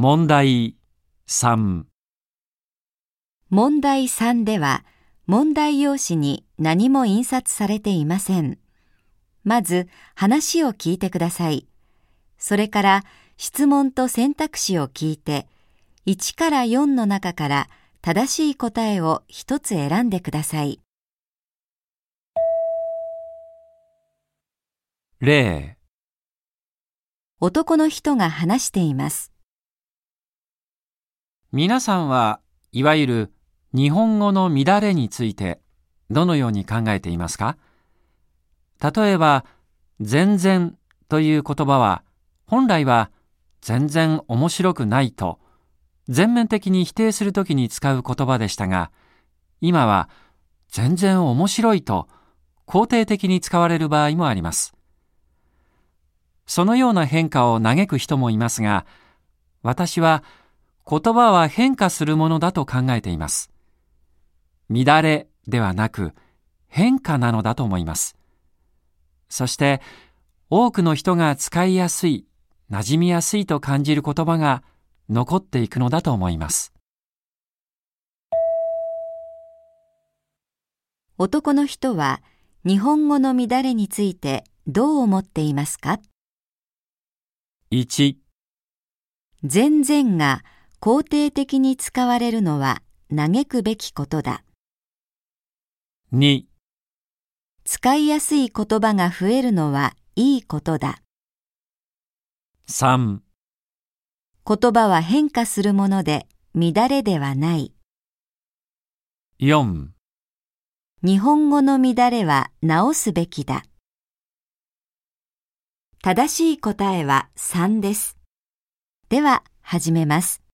問題3問題3では、問題用紙に何も印刷されていません。まず、話を聞いてください。それから、質問と選択肢を聞いて、1から4の中から正しい答えを一つ選んでください。例男の人が話しています。皆さんはいわゆる日本語の乱れについてどのように考えていますか？例えば、全然という言葉は本来は全然面白くないと全面的に否定するときに使う言葉でしたが、今は全然面白いと肯定的に使われる場合もあります。そのような変化を嘆く人もいますが、私は言葉は変化するものだと考えています。乱れではなく変化なのだと思います。そして多くの人が使いやすい、馴染みやすいと感じる言葉が残っていくのだと思います。男の人は日本語の乱れについてどう思っていますか？1、全然が肯定的に使われるのは嘆くべきことだ。2、使いやすい言葉が増えるのはいいことだ。3、言葉は変化するもので乱れではない。4日本語の乱れは直すべきだ。正しい答えは3です。では、始めます。